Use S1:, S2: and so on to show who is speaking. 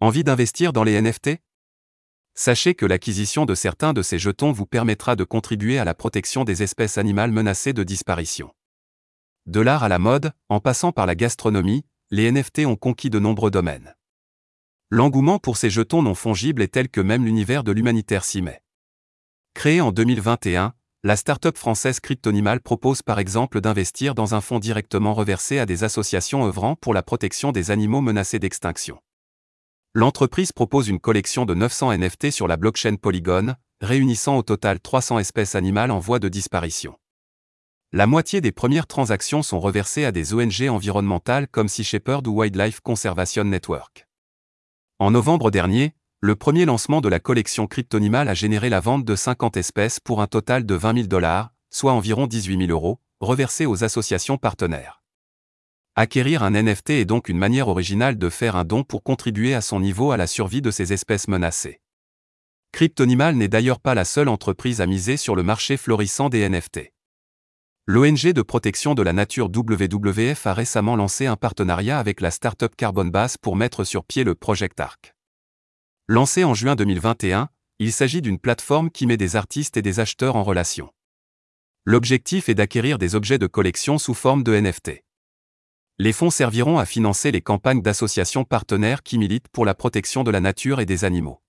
S1: Envie d'investir dans les NFT Sachez que l'acquisition de certains de ces jetons vous permettra de contribuer à la protection des espèces animales menacées de disparition. De l'art à la mode, en passant par la gastronomie, les NFT ont conquis de nombreux domaines. L'engouement pour ces jetons non fongibles est tel que même l'univers de l'humanitaire s'y met. Créée en 2021, la start-up française Cryptonimal propose par exemple d'investir dans un fonds directement reversé à des associations œuvrant pour la protection des animaux menacés d'extinction. L'entreprise propose une collection de 900 NFT sur la blockchain Polygon, réunissant au total 300 espèces animales en voie de disparition. La moitié des premières transactions sont reversées à des ONG environnementales comme Sea Shepherd ou Wildlife Conservation Network. En novembre dernier, le premier lancement de la collection Cryptonimal a généré la vente de 50 espèces pour un total de 20 000 dollars, soit environ 18 000 euros, reversés aux associations partenaires. Acquérir un NFT est donc une manière originale de faire un don pour contribuer à son niveau à la survie de ces espèces menacées. Cryptonimal n'est d'ailleurs pas la seule entreprise à miser sur le marché florissant des NFT. L'ONG de protection de la nature WWF a récemment lancé un partenariat avec la startup Carbon Bass pour mettre sur pied le Project Arc. Lancé en juin 2021, il s'agit d'une plateforme qui met des artistes et des acheteurs en relation. L'objectif est d'acquérir des objets de collection sous forme de NFT. Les fonds serviront à financer les campagnes d'associations partenaires qui militent pour la protection de la nature et des animaux.